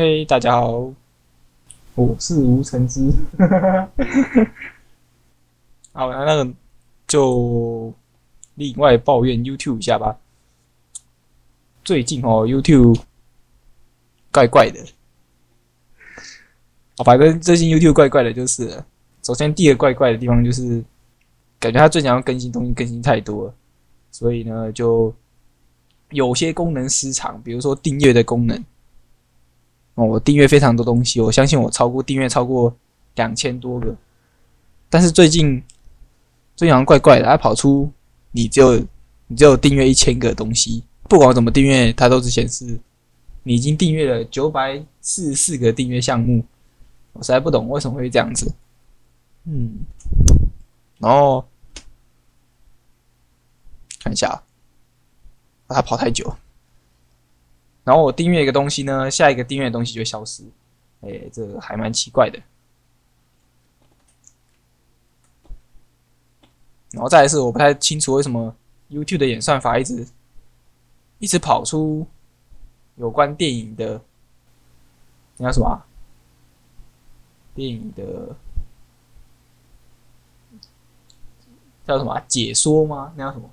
嘿，大家好，我是吴承之。好，那那个就另外抱怨 YouTube 一下吧。最近哦，YouTube 怪怪的。哦，反正最近 YouTube 怪怪的，就是首先第一个怪怪的地方就是，感觉他最想要更新东西更新太多了，所以呢，就有些功能失常，比如说订阅的功能。哦，我订阅非常多东西，我相信我超过订阅超过两千多个，但是最近最近好像怪怪的，它跑出你只有你只有订阅一千个东西，不管我怎么订阅，它都是显示你已经订阅了九百四十四个订阅项目，我实在不懂为什么会这样子。嗯，然后看一下，它跑太久。然后我订阅一个东西呢，下一个订阅的东西就消失，哎，这还蛮奇怪的。然后再来是我不太清楚为什么 YouTube 的演算法一直一直跑出有关电影的，那叫什么？电影的叫什么解说吗？那叫什么？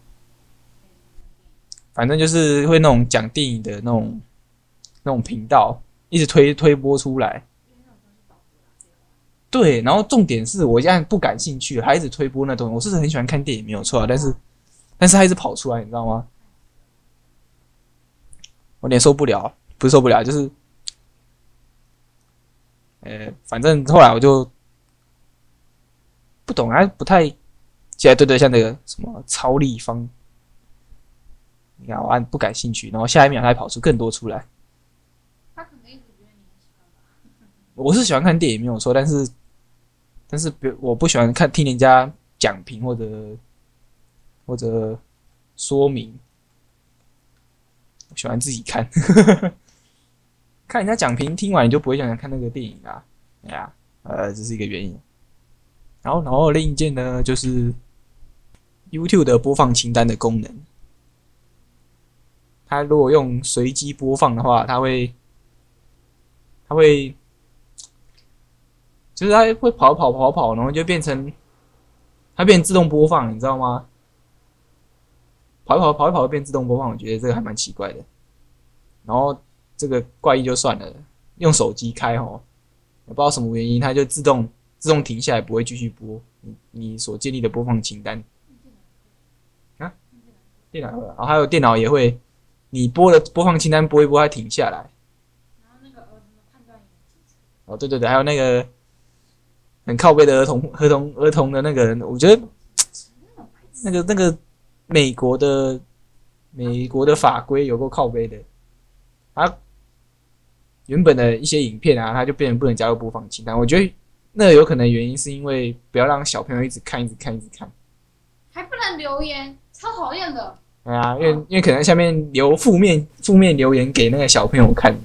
反正就是会那种讲电影的那种那种频道，一直推推播出来。对，然后重点是我现在不感兴趣，还一直推播那东西。我是很喜欢看电影，没有错啊，但是但是他一直跑出来，你知道吗？我有点受不了，不是受不了，就是，呃，反正后来我就不懂啊，不太，现在对对，像那个什么超立方。你看，我按不感兴趣，然后下一秒他跑出更多出来。他可能一直觉得你很喜欢吧。我是喜欢看电影没有错，但是但是别我不喜欢看听人家讲评或者或者说明，喜欢自己看。看人家讲评，听完你就不会想看那个电影啊。哎呀，呃，这是一个原因。然后然后另一件呢，就是 YouTube 的播放清单的功能。它如果用随机播放的话，它会，它会，就是它会跑跑跑跑，然后就变成，它变自动播放，你知道吗？跑一跑跑一跑变自动播放，我觉得这个还蛮奇怪的。然后这个怪异就算了，用手机开哦，也不知道什么原因，它就自动自动停下来，不会继续播你你所建立的播放清单。啊？电脑会，然后还有电脑也会。你播的播放清单播一播，它停下来。然后那个儿判断也哦，对对对，还有那个很靠背的儿童、儿童、儿童的那个人，我觉得那个那个美国的美国的法规有够靠背的。啊，原本的一些影片啊，它就变成不能加入播放清单。我觉得那有可能原因是因为不要让小朋友一直看、一直看、一直看。还不能留言，超讨厌的。对啊，因为因为可能下面留负面负面留言给那个小朋友看，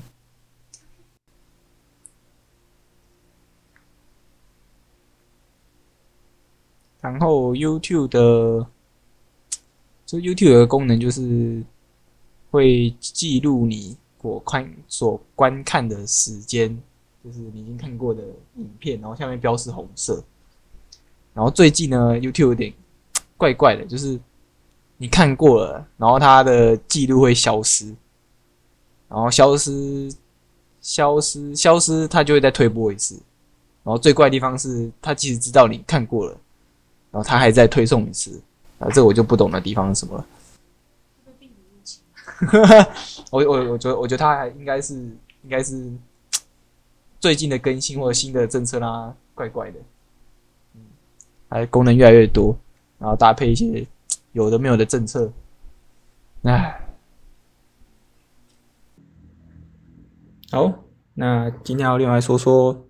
然后 YouTube 的，就 YouTube 的功能就是会记录你所看所观看的时间，就是你已经看过的影片，然后下面标示红色。然后最近呢，YouTube 有点怪怪的，就是。你看过了，然后它的记录会消失，然后消失、消失、消失，它就会再推播一次。然后最怪的地方是，它其实知道你看过了，然后他还在推送一次。啊，这我就不懂的地方是什么了。我我我觉得，我觉得他还应该是应该是最近的更新或者新的政策啦，怪怪的。嗯，还功能越来越多，然后搭配一些。有的没有的政策，唉。好，那今天要另外说说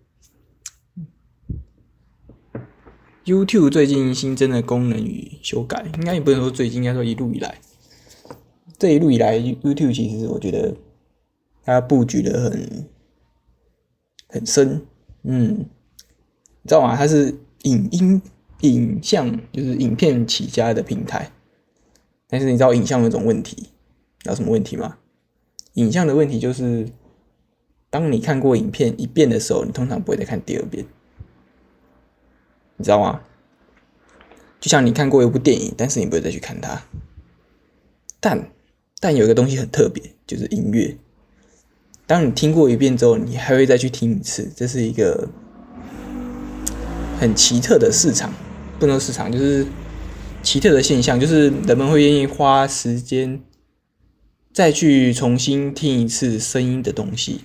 ，YouTube 最近新增的功能与修改，应该也不能说最近，应该说一路以来，这一路以来，YouTube 其实我觉得它布局的很很深，嗯，你知道吗？它是影音。影像就是影片起家的平台，但是你知道影像有种问题，有什么问题吗？影像的问题就是当你看过影片一遍的时候，你通常不会再看第二遍，你知道吗？就像你看过一部电影，但是你不会再去看它。但但有一个东西很特别，就是音乐。当你听过一遍之后，你还会再去听一次，这是一个很奇特的市场，不能说市场，就是奇特的现象，就是人们会愿意花时间再去重新听一次声音的东西，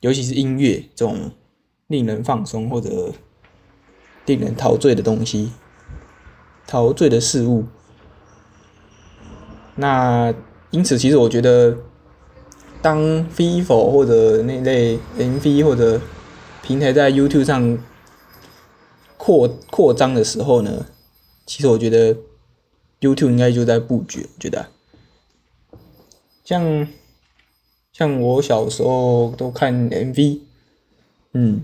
尤其是音乐这种令人放松或者令人陶醉的东西。陶醉的事物，那因此，其实我觉得，当 vivo 或者那类 MV 或者平台在 YouTube 上扩扩张的时候呢，其实我觉得 YouTube 应该就在布局。我觉得，像像我小时候都看 MV，嗯，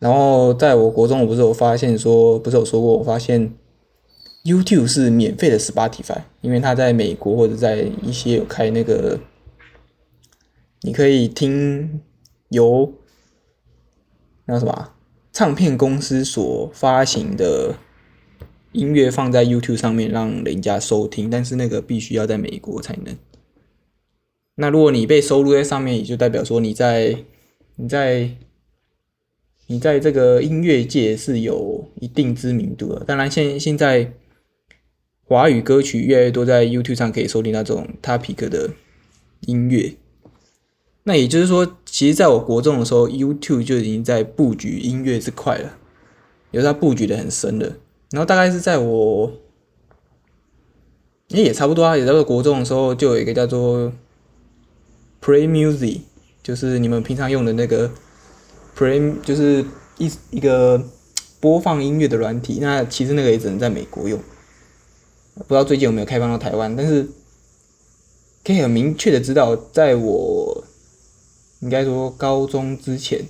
然后在我国中，我不是有发现说，不是有说过，我发现。YouTube 是免费的 Spotify，因为它在美国或者在一些有开那个，你可以听由那什么唱片公司所发行的音乐放在 YouTube 上面让人家收听，但是那个必须要在美国才能。那如果你被收录在上面，也就代表说你在你在你在这个音乐界是有一定知名度的。当然，现现在。华语歌曲越来越多，在 YouTube 上可以收听那种 topic 的音乐。那也就是说，其实在我国中的时候，YouTube 就已经在布局音乐这块了，有它布局的很深的。然后大概是在我，也也差不多啊，也在我国中的时候，就有一个叫做 Play Music，就是你们平常用的那个 Play，就是一一个播放音乐的软体。那其实那个也只能在美国用。不知道最近有没有开放到台湾，但是可以很明确的知道，在我应该说高中之前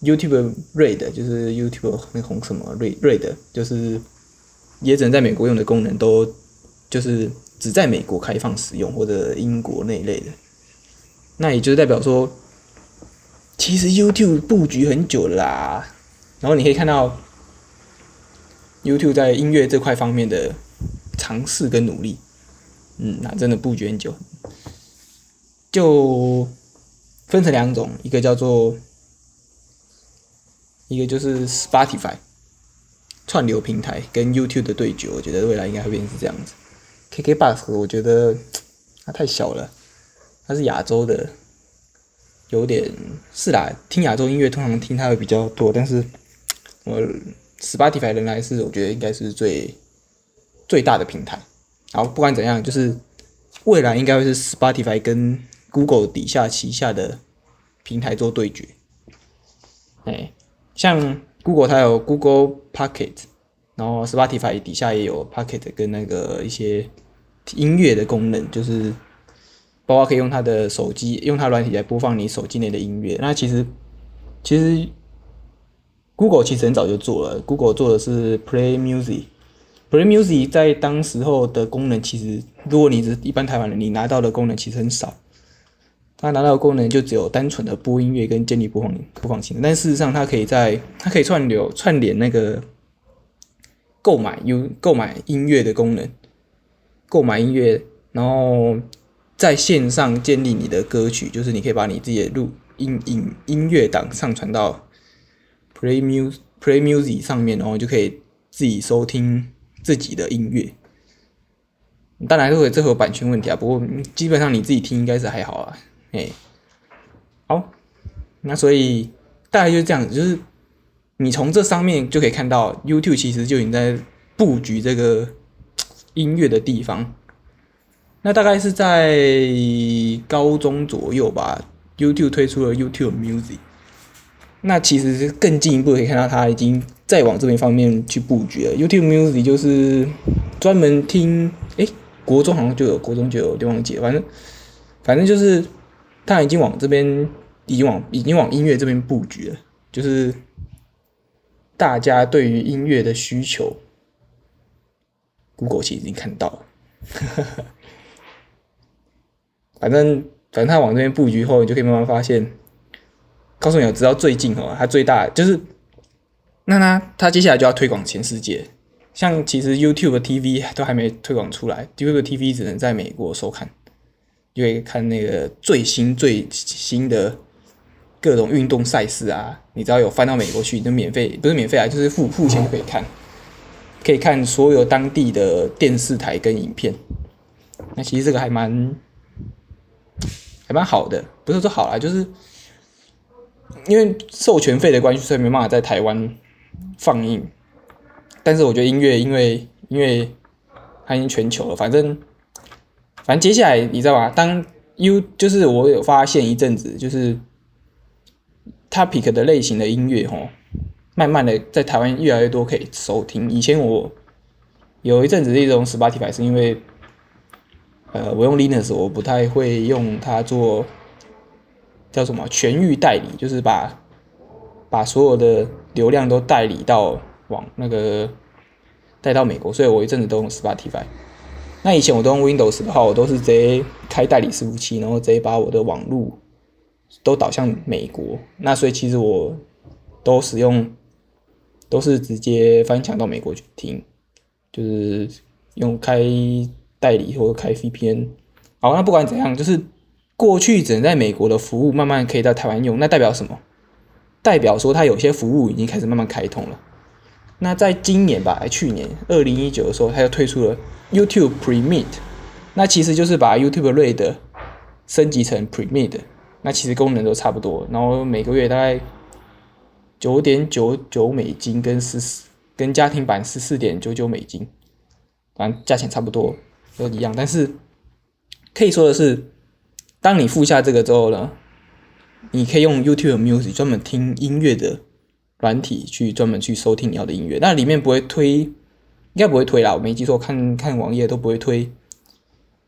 ，YouTube Red 就是 YouTube 那红什么 Red Red 就是也只能在美国用的功能，都就是只在美国开放使用或者英国那一类的。那也就是代表说，其实 YouTube 布局很久啦。然后你可以看到 YouTube 在音乐这块方面的。尝试跟努力，嗯，那真的布局很久，就分成两种，一个叫做，一个就是 Spotify 串流平台跟 YouTube 的对决，我觉得未来应该会变成这样子。KKBox 我觉得它太小了，它是亚洲的，有点是啦，听亚洲音乐通常听它会比较多，但是我 Spotify 仍然是我觉得应该是最。最大的平台，好，不管怎样，就是未来应该会是 Spotify 跟 Google 底下旗下的平台做对决。哎，像 Google 它有 Google Pocket，然后 Spotify 底下也有 Pocket 跟那个一些音乐的功能，就是包括可以用它的手机用它软体来播放你手机内的音乐。那其实其实 Google 其实很早就做了，Google 做的是 Play Music。Play Music 在当时候的功能，其实如果你是一般台湾人，你拿到的功能其实很少。它拿到的功能就只有单纯的播音乐跟建立播放播放器。但事实上，它可以在它可以串流串联那个购买有购买音乐的功能，购买音乐，然后在线上建立你的歌曲，就是你可以把你自己的录音音音乐档上传到 Play Music Play Music 上面，然后就可以自己收听。自己的音乐，当然会有这有版权问题啊。不过基本上你自己听应该是还好啊。哎，好，那所以大概就是这样子，就是你从这上面就可以看到，YouTube 其实就已经在布局这个音乐的地方。那大概是在高中左右吧，YouTube 推出了 YouTube Music。那其实是更进一步可以看到，它已经在往这边方面去布局了。YouTube Music 就是专门听，哎，国中好像就有，国中就有，忘记了，反正反正就是它已经往这边，已经往已经往音乐这边布局了。就是大家对于音乐的需求，Google 其实已经看到了。反正反正他往这边布局后，你就可以慢慢发现，告诉你，直到最近哦，他最大就是，那他他接下来就要推广全世界，像其实 YouTube TV 都还没推广出来，YouTube TV 只能在美国收看，因为看那个最新最新的各种运动赛事啊，你只要有翻到美国去，就免费不是免费啊，就是付付钱就可以看，可以看所有当地的电视台跟影片。那其实这个还蛮还蛮好的，不是说好啦，就是因为授权费的关系，所以没办法在台湾放映。但是我觉得音乐，因为因为它已经全球了，反正反正接下来你知道吧？当 U 就是我有发现一阵子，就是 topic 的类型的音乐吼，慢慢的在台湾越来越多可以收听。以前我有一阵子是一种 Spotify 是因为呃，我用 Linux，我不太会用它做叫什么全域代理，就是把把所有的流量都代理到往那个带到美国，所以我一阵子都用 Spotify。那以前我都用 Windows 的话，我都是直接开代理伺服器，然后直接把我的网路都导向美国。那所以其实我都使用都是直接翻墙到美国去听，就是用开。代理或者开 VPN，好，那不管怎样，就是过去只能在美国的服务慢慢可以在台湾用，那代表什么？代表说它有些服务已经开始慢慢开通了。那在今年吧，去年二零一九的时候，它又推出了 YouTube Premium，那其实就是把 YouTube Red 升级成 Premium，那其实功能都差不多，然后每个月大概九点九九美金，跟十四跟家庭版十四点九九美金，反正价钱差不多。都一样，但是可以说的是，当你付下这个之后呢，你可以用 YouTube Music 专门听音乐的软体去专门去收听你要的音乐。那里面不会推，应该不会推啦，我没记错，看看网页都不会推，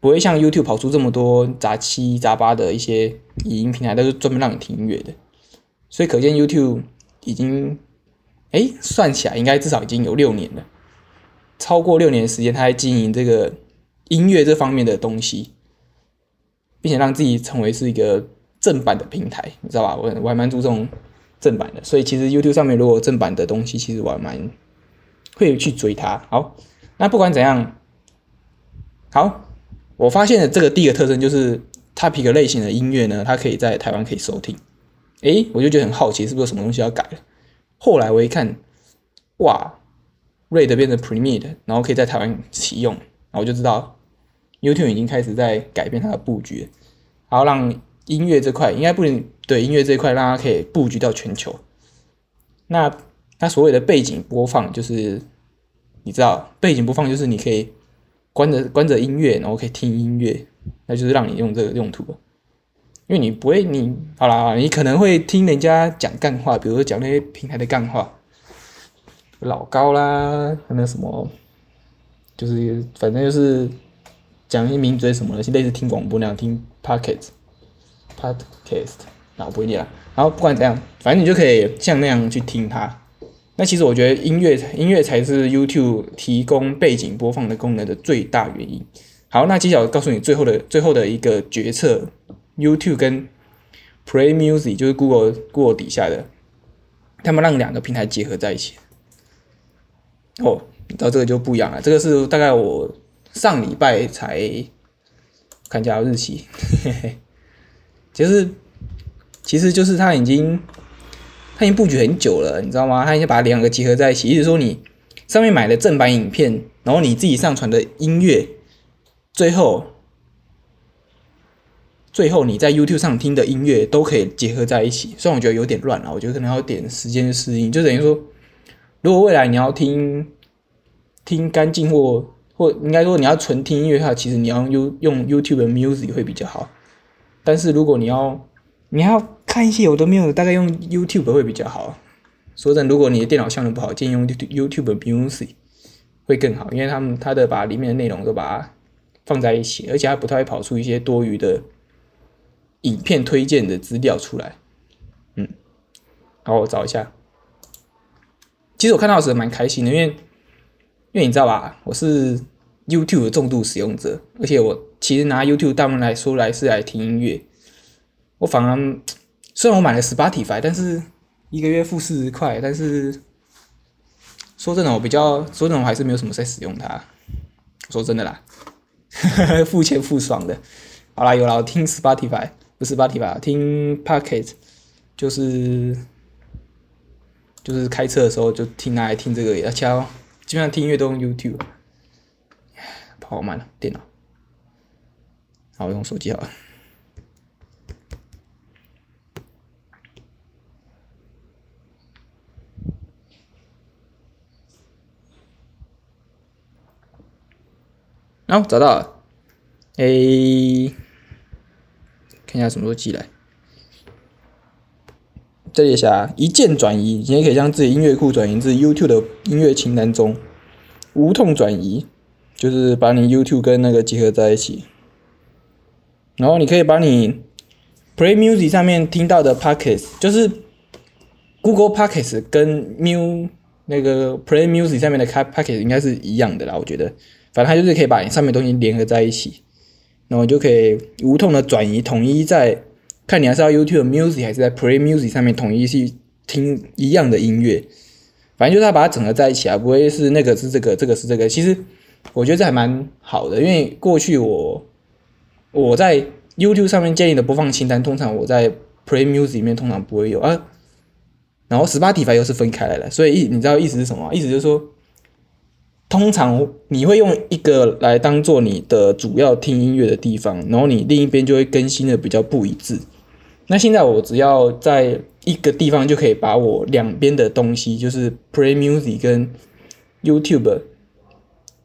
不会像 YouTube 跑出这么多杂七杂八的一些语音平台，都是专门让你听音乐的。所以可见 YouTube 已经，哎，算起来应该至少已经有六年了，超过六年的时间，他在经营这个。音乐这方面的东西，并且让自己成为是一个正版的平台，你知道吧？我我还蛮注重正版的，所以其实 YouTube 上面如果正版的东西，其实我还蛮会去追它。好，那不管怎样，好，我发现的这个第一个特征就是 Topic 类型的音乐呢，它可以在台湾可以收听。诶，我就觉得很好奇，是不是有什么东西要改了？后来我一看，哇，Red 变成 Premium，然后可以在台湾启用。我就知道，YouTube 已经开始在改变它的布局，然后让音乐这块应该不能对音乐这一块让它可以布局到全球。那它所谓的背景播放，就是你知道背景播放就是你可以关着关着音乐，然后可以听音乐，那就是让你用这个用途。因为你不会，你好啦，你可能会听人家讲干话，比如说讲那些平台的干话，老高啦，还有那什么。就是反正就是讲一些名嘴什么的，类似听广播那样听 podcast，podcast，那我不会念了。然后不管怎样，反正你就可以像那样去听它。那其实我觉得音乐音乐才是 YouTube 提供背景播放的功能的最大原因。好，那接下来告诉你最后的最后的一个决策，YouTube 跟 Play Music 就是 Google Google 底下的，他们让两个平台结合在一起。哦。到这个就不一样了，这个是大概我上礼拜才看一下日期，其实其实就是他已经他已经布局很久了，你知道吗？他已经把两个结合在一起，意思说你上面买的正版影片，然后你自己上传的音乐，最后最后你在 YouTube 上听的音乐都可以结合在一起。虽然我觉得有点乱了，我觉得可能要点时间适应，就等于说，如果未来你要听。听干净或或应该说你要纯听音乐的话，其实你要用用 YouTube Music 会比较好。但是如果你要你要看一些有的没有，大概用 YouTube 会比较好。说真，如果你的电脑效能不好，建议用 YouTube Music 会更好，因为他们他的把里面的内容都把它放在一起，而且它不太会跑出一些多余的影片推荐的资料出来。嗯，好，我找一下。其实我看到的时候蛮开心的，因为。因为你知道吧，我是 YouTube 的重度使用者，而且我其实拿 YouTube 大部分来说来是来听音乐，我反而虽然我买了 Spotify，但是一个月付四十块，但是说真的，我比较说真的，我还是没有什么在使用它。说真的啦，付钱付爽的。好啦，有啦，我听 Spotify 不是 Spotify，听 Pocket，就是就是开车的时候就听来听这个，要敲，基本上听音乐都用 YouTube。跑慢了，电脑。好，用手机好了。然后找到了，诶，看一下什么时候寄来。这里写一键转移，你也可以将自己音乐库转移至 YouTube 的音乐清单中，无痛转移，就是把你 YouTube 跟那个结合在一起。然后你可以把你 Play Music 上面听到的 Pockets，就是 Google Pockets 跟 Mu 那个 Play Music 上面的开 Pockets 应该是一样的啦，我觉得。反正它就是可以把上面东西联合在一起，然后就可以无痛的转移，统一在看你还是要 YouTube Music 还是在 Play Music 上面统一去听一样的音乐。反正就是它把它整合在一起啊，不会是那个是这个，这个是这个。其实我觉得这还蛮好的，因为过去我我在 YouTube 上面建立的播放清单，通常我在 Play Music 里面通常不会有啊。然后 Spotify 又是分开来的，所以意你知道意思是什么？意思就是说。通常你会用一个来当做你的主要听音乐的地方，然后你另一边就会更新的比较不一致。那现在我只要在一个地方就可以把我两边的东西，就是 Play Music 跟 YouTube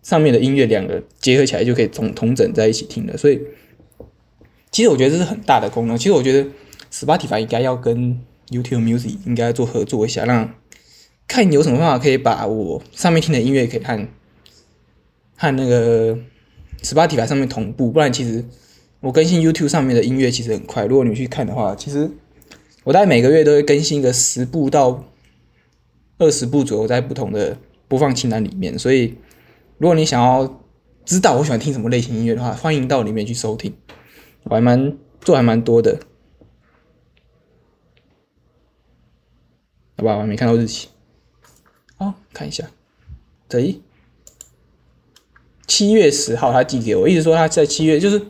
上面的音乐两个结合起来，就可以同同整在一起听了。所以，其实我觉得这是很大的功能。其实我觉得 Spotify 应该要跟 YouTube Music 应该做合作一下，让看你有什么方法可以把我上面听的音乐可以和和那个 Spotify 上面同步，不然其实我更新 YouTube 上面的音乐其实很快。如果你去看的话，其实我大概每个月都会更新一个十部到二十部左右在不同的播放清单里面。所以如果你想要知道我喜欢听什么类型音乐的话，欢迎到里面去收听。我还蛮做还蛮多的，好吧？我还没看到日期。哦，看一下，对，七月十号他寄给我，意思说他在七月，就是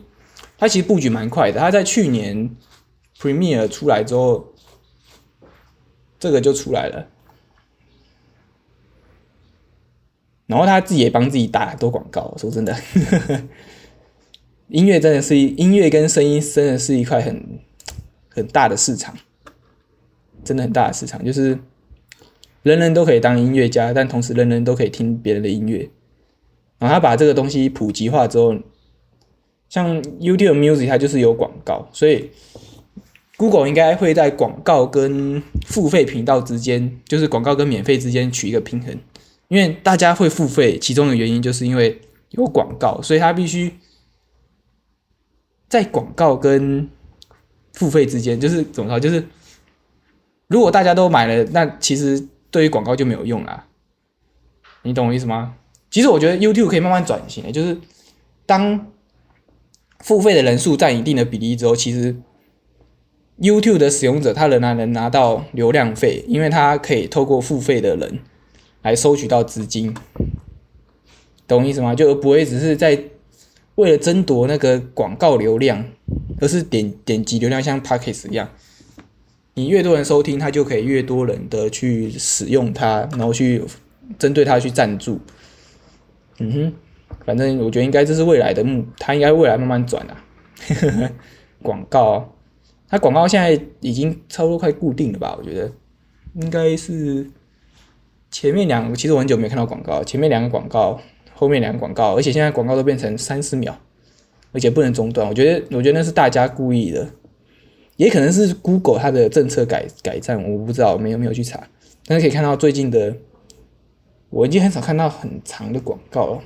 他其实布局蛮快的。他在去年 Premiere 出来之后，这个就出来了，然后他自己也帮自己打很多广告。说真的，音乐真的是音乐跟声音真的是一块很很大的市场，真的很大的市场，就是。人人都可以当音乐家，但同时人人都可以听别人的音乐。然后他把这个东西普及化之后，像 YouTube Music 它就是有广告，所以 Google 应该会在广告跟付费频道之间，就是广告跟免费之间取一个平衡。因为大家会付费，其中的原因就是因为有广告，所以他必须在广告跟付费之间，就是怎么说？就是如果大家都买了，那其实。对于广告就没有用啦，你懂我意思吗？其实我觉得 YouTube 可以慢慢转型，就是当付费的人数占一定的比例之后，其实 YouTube 的使用者他仍然能拿到流量费，因为他可以透过付费的人来收取到资金，懂意思吗？就不会只是在为了争夺那个广告流量，而是点点击流量，像 p a c k e s 一样。你越多人收听，他就可以越多人的去使用它，然后去针对它去赞助。嗯哼，反正我觉得应该这是未来的目，它应该未来慢慢转啊。广告，它广告现在已经差不多快固定了吧？我觉得应该是前面两，其实我很久没看到广告，前面两个广告，后面两个广告，而且现在广告都变成三十秒，而且不能中断。我觉得，我觉得那是大家故意的。也可能是 Google 它的政策改改善，我不知道，没有没有去查。但是可以看到最近的，我已经很少看到很长的广告了。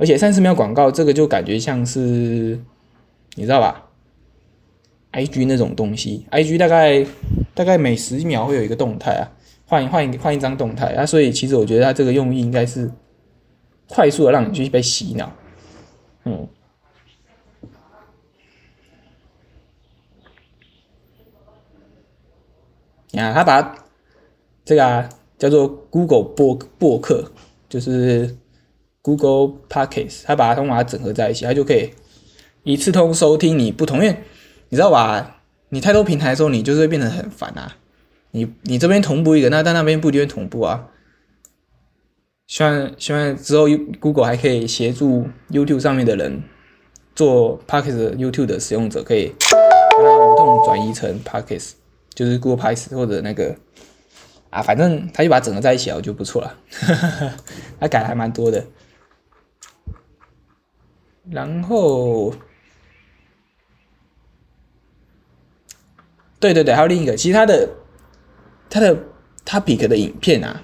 而且三十秒广告这个就感觉像是，你知道吧？IG 那种东西，IG 大概大概每十秒会有一个动态啊，换一换一换一张动态啊，所以其实我觉得它这个用意应该是快速的让你去被洗脑，嗯。啊，他把这个啊叫做 Google 博博客，就是 Google Podcast，他把它通把它整合在一起，它就可以一次通收听你不同，因为你知道吧？你太多平台的时候，你就是会变得很烦啊。你你这边同步一个，那但那边不一定同步啊。希望希望之后 Google 还可以协助 YouTube 上面的人做 Podcast YouTube 的使用者，可以把它无痛转移成 Podcast，就是 Google Podcast 或者那个啊，反正他就把它整合在一起啊，就不错了。他改的还蛮多的。然后，对对对，还有另一个，其实他的他的 Topic 的影片啊。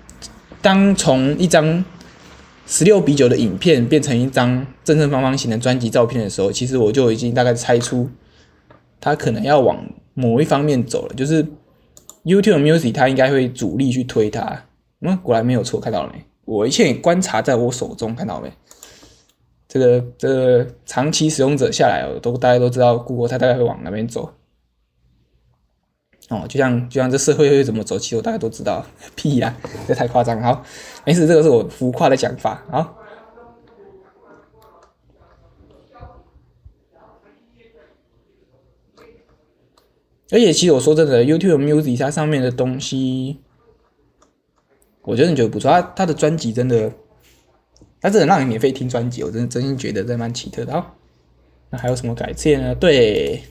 当从一张十六比九的影片变成一张正正方方形的专辑照片的时候，其实我就已经大概猜出他可能要往某一方面走了，就是 YouTube Music 它应该会主力去推它。嗯，果然没有错，看到了没？我一切观察在我手中，看到没？这个这个长期使用者下来哦，都大家都知道，Google 它大概会往哪边走。哦，就像就像这社会会怎么走，其实我大家都知道。屁呀，这太夸张。好，没事，这个是我浮夸的讲法。好，而且其实我说真的，YouTube Music 它上面的东西，我真的觉得不错。它它的专辑真的，他真的让你免费听专辑，我真的真心觉得这蛮奇特的。好，那还有什么改进呢？对。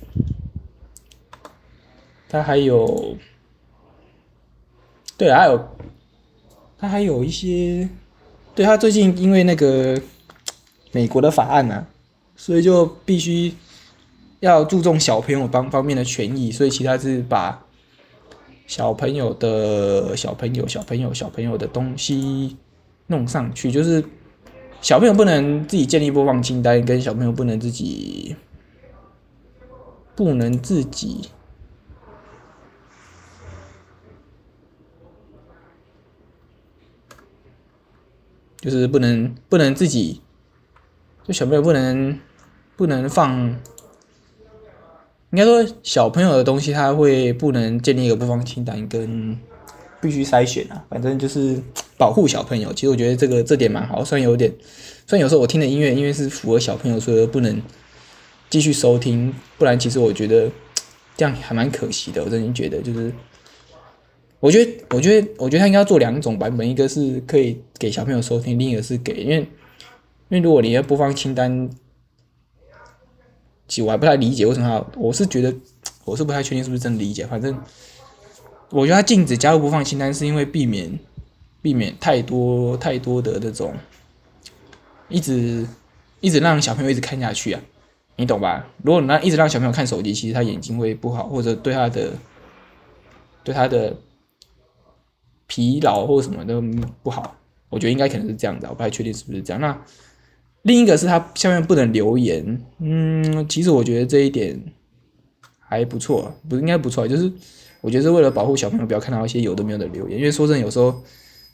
他还有，对，还有，他还有一些，对他最近因为那个美国的法案呢，所以就必须要注重小朋友方方面的权益，所以其他是把小朋友的小朋友、小朋友、小朋友的东西弄上去，就是小朋友不能自己建立播放清单，跟小朋友不能自己不能自己。就是不能不能自己，就小朋友不能不能放，应该说小朋友的东西他会不能建立一个播放清单跟必须筛选啊，反正就是 保护小朋友。其实我觉得这个这点蛮好，虽然有点，虽然有时候我听的音乐因为是符合小朋友，所以不能继续收听，不然其实我觉得 这样还蛮可惜的。我真心觉得就是。我觉得，我觉得，我觉得他应该要做两种版本，一个是可以给小朋友收听，另一个是给，因为，因为如果你要播放清单，其实我还不太理解为什么要，我是觉得，我是不太确定是不是真的理解，反正，我觉得他禁止加入播放清单，是因为避免，避免太多太多的那种，一直一直让小朋友一直看下去啊，你懂吧？如果你让一直让小朋友看手机，其实他眼睛会不好，或者对他的，对他的。疲劳或什么都不好，我觉得应该可能是这样的，我不太确定是不是这样。那另一个是他下面不能留言，嗯，其实我觉得这一点还不错，不应该不错，就是我觉得是为了保护小朋友不要看到一些有的没有的留言，因为说真的，有时候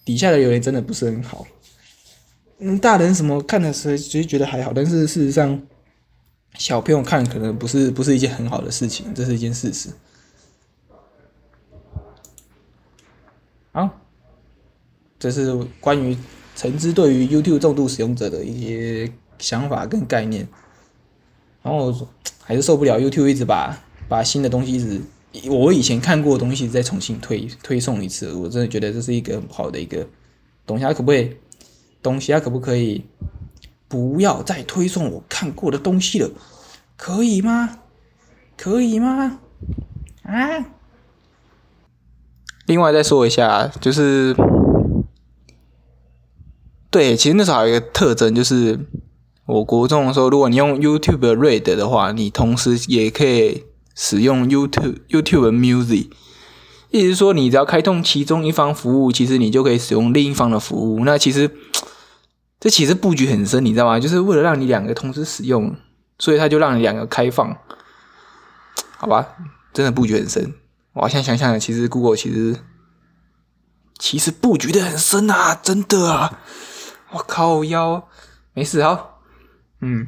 底下的留言真的不是很好。嗯，大人什么看的时候其实觉得还好，但是事实上小朋友看可能不是不是一件很好的事情，这是一件事实。好，这是关于橙汁对于 YouTube 重度使用者的一些想法跟概念。然后还是受不了 YouTube 一直把把新的东西一直我以前看过的东西再重新推推送一次，我真的觉得这是一个很好的一个东西。它可不可以东西？它可不可以不要再推送我看过的东西了？可以吗？可以吗？啊？另外再说一下，就是对，其实那时候还有一个特征，就是我国中的时候，如果你用 YouTube Read 的话，你同时也可以使用 YouTube YouTube Music，意思是说，你只要开通其中一方服务，其实你就可以使用另一方的服务。那其实这其实布局很深，你知道吗？就是为了让你两个同时使用，所以他就让你两个开放，好吧？真的布局很深。我现在想想，其实 Google 其实其实布局的很深啊，真的啊！我靠，腰没事好，嗯。